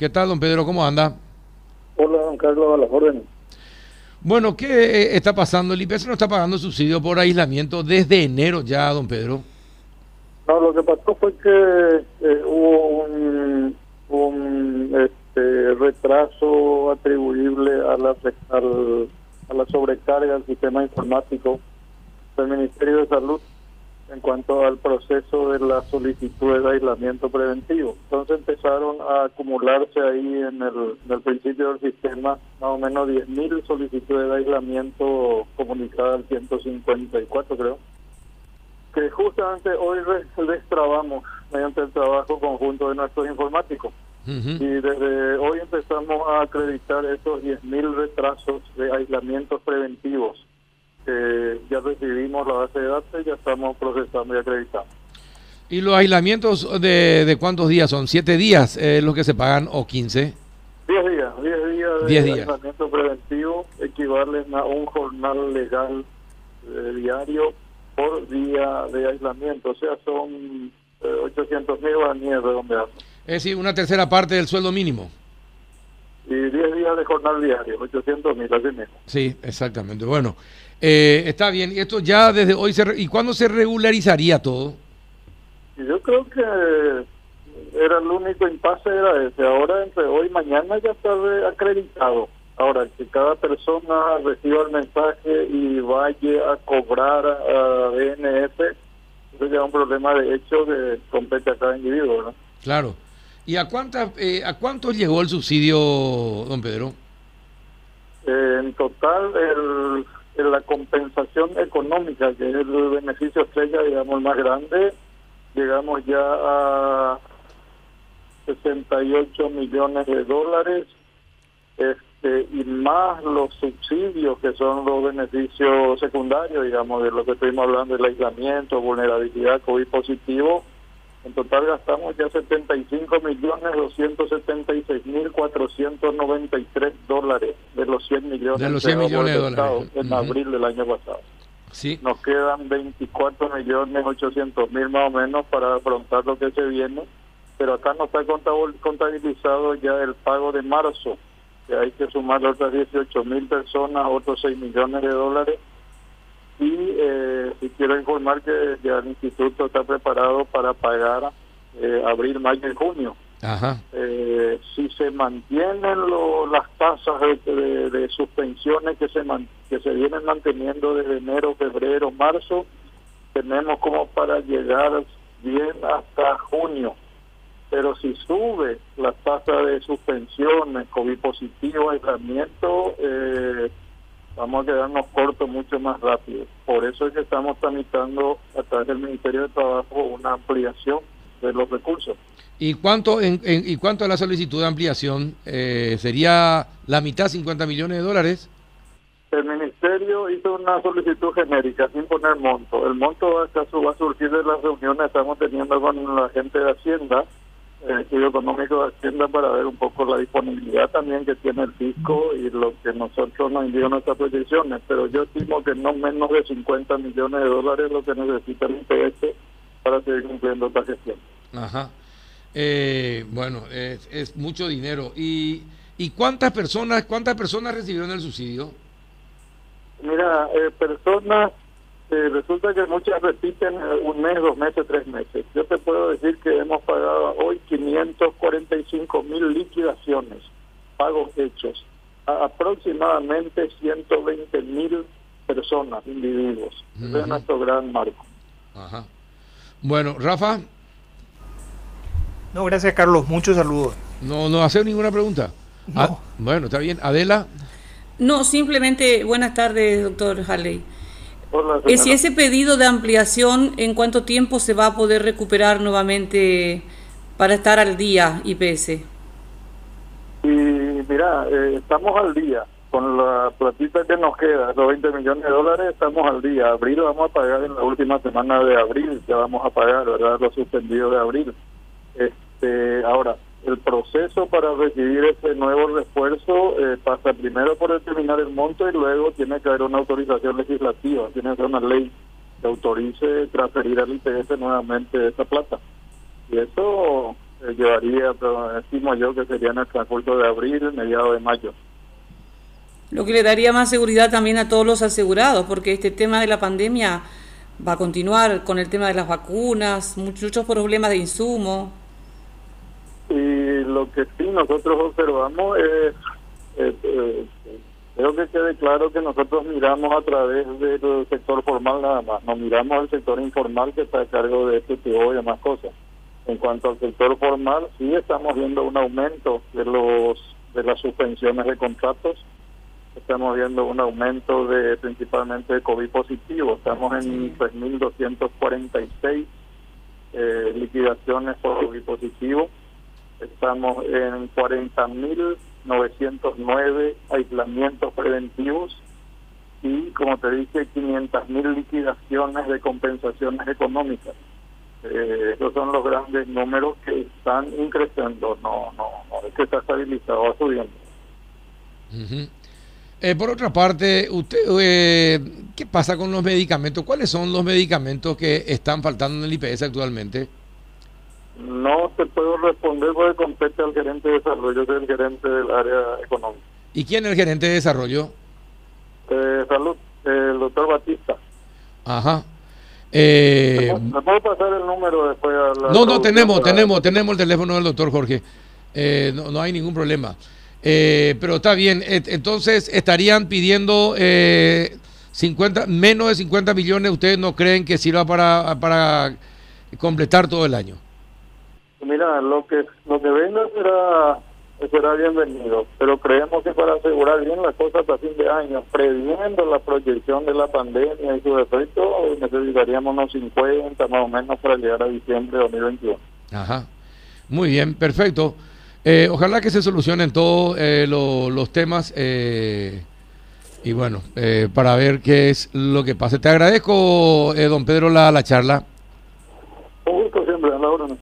¿Qué tal, don Pedro? ¿Cómo anda? Hola, don Carlos, a las órdenes. Bueno, ¿qué eh, está pasando? El IPS no está pagando subsidio por aislamiento desde enero ya, don Pedro. No, lo que pasó fue que eh, hubo un, un este, retraso atribuible a la, al, a la sobrecarga del sistema informático del Ministerio de Salud en cuanto al proceso de la solicitud de aislamiento preventivo. Entonces empezaron a acumularse ahí en el, principio del sistema más o menos 10.000 solicitudes de aislamiento comunicadas al 154 creo, que justamente hoy destrabamos mediante el trabajo conjunto de nuestros informáticos. Y desde hoy empezamos a acreditar esos 10.000 retrasos de aislamientos preventivos ya recibimos la base de datos ya estamos procesando y acreditando. ¿Y los aislamientos de, de cuántos días son? ¿Siete días eh, los que se pagan o quince? Diez días, diez días de aislamiento preventivo equivalen a un jornal legal eh, diario por día de aislamiento, o sea, son 800 eh, mil guaraníes redondeados. Es decir, una tercera parte del sueldo mínimo. Y 10 días de jornal diario, 800 mil, así mismo. Sí, exactamente. Bueno, eh, está bien, y esto ya desde hoy, se ¿y cuándo se regularizaría todo? Yo creo que era el único impasse, era ese. Ahora, entre hoy y mañana ya está acreditado. Ahora, que cada persona reciba el mensaje y vaya a cobrar a DNF, eso ya es un problema de hecho que compete a cada individuo, ¿no? Claro. ¿Y a, cuántas, eh, a cuánto llegó el subsidio, don Pedro? Eh, en total, el la compensación económica, que es el beneficio estrella, digamos, más grande, llegamos ya a 68 millones de dólares, este, y más los subsidios, que son los beneficios secundarios, digamos, de lo que estuvimos hablando, del aislamiento, vulnerabilidad, COVID positivo, en total gastamos ya 75 millones 276 mil 493 dólares de los 100 millones de los 100 millones de dólares en abril del año pasado. Sí. Nos quedan 24 millones 800 mil más o menos para afrontar lo que se viene, pero acá no está contabilizado ya el pago de marzo, que hay que sumar otras 18 mil personas, otros 6 millones de dólares y eh, quiero informar que ya el instituto está preparado para pagar eh, abril, mayo y junio. Eh, si se mantienen las tasas de, suspensiones que se que se vienen manteniendo desde enero, febrero, marzo, tenemos como para llegar bien hasta junio. Pero si sube la tasa de suspensiones, COVID positivo, aislamiento, eh, vamos a quedarnos cortos mucho más rápido. Por eso es que estamos tramitando a través del Ministerio de Trabajo una ampliación de los recursos. ¿Y cuánto en, y cuánto a la solicitud de ampliación? Eh, ¿Sería la mitad, 50 millones de dólares? El Ministerio hizo una solicitud genérica sin poner monto. El monto va a surgir de las reuniones que estamos teniendo con la gente de Hacienda el estudio económico de Hacienda para ver un poco la disponibilidad también que tiene el fisco y lo que nosotros nos envió nuestras proyecciones, pero yo estimo que no menos de 50 millones de dólares lo que necesita el IPS para seguir cumpliendo esta gestión. Ajá. Eh, bueno, es, es, mucho dinero. ¿Y, ¿Y cuántas personas cuántas personas recibieron el subsidio? Mira, eh, personas eh, resulta que muchas repiten eh, un mes, dos meses, tres meses. Yo te puedo decir que hemos pagado hoy 545 mil liquidaciones, pagos hechos, a aproximadamente 120 mil personas, individuos. es nuestro gran marco. Ajá. Bueno, Rafa. No, gracias Carlos, muchos saludos. No, no hacer ninguna pregunta. Ah, bueno, está bien. Adela. No, simplemente buenas tardes, doctor Halley. ¿Y si ese pedido de ampliación, ¿en cuánto tiempo se va a poder recuperar nuevamente para estar al día IPS? Y mira, eh, estamos al día. Con la platita que nos queda, los 20 millones de dólares, estamos al día. Abril vamos a pagar en la última semana de abril, ya vamos a pagar, ¿verdad? Lo suspendido de abril. Este, ahora, proceso para recibir ese nuevo refuerzo eh, pasa primero por determinar el monto y luego tiene que haber una autorización legislativa, tiene que ser una ley que autorice transferir al IPS nuevamente esa plata. Y eso eh, llevaría, pero estimo yo que sería en el transcurso de abril, mediados de mayo. Lo que le daría más seguridad también a todos los asegurados, porque este tema de la pandemia va a continuar con el tema de las vacunas, muchos problemas de insumo. Lo que sí nosotros observamos es, eh, creo que quede claro que nosotros miramos a través del sector formal nada más, no miramos al sector informal que está a cargo de este tipo y demás cosas. En cuanto al sector formal, sí estamos viendo un aumento de los de las suspensiones de contratos, estamos viendo un aumento de principalmente de COVID positivo, estamos en 3.246 eh, liquidaciones por COVID positivo, estamos en 40.909 aislamientos preventivos y, como te dije, 500.000 liquidaciones de compensaciones económicas. Eh, esos son los grandes números que están increciendo, no, no, no es que está estabilizado, subiendo. Eh, por otra parte, usted, eh, ¿qué pasa con los medicamentos? ¿Cuáles son los medicamentos que están faltando en el IPS actualmente? No te puedo responder porque compete al gerente de desarrollo, soy el gerente del área económica. ¿Y quién es el gerente de desarrollo? Eh, salud, el doctor Batista. Ajá. Eh, ¿Me puedo pasar el número después? A no, no, tenemos, tenemos, tenemos el teléfono del doctor Jorge. Eh, no, no hay ningún problema. Eh, pero está bien, entonces estarían pidiendo 50, menos de 50 millones, ¿ustedes no creen que sirva para, para completar todo el año? Mira, lo que, lo que venga será será bienvenido, pero creemos que para asegurar bien las cosas hasta fin de año, previendo la proyección de la pandemia y sus efectos, necesitaríamos unos 50 más o menos para llegar a diciembre de 2021. Ajá, muy bien, perfecto. Eh, ojalá que se solucionen todos eh, los temas eh, y bueno, para ver qué es lo que pasa. Te agradezco, don Pedro, la, la charla.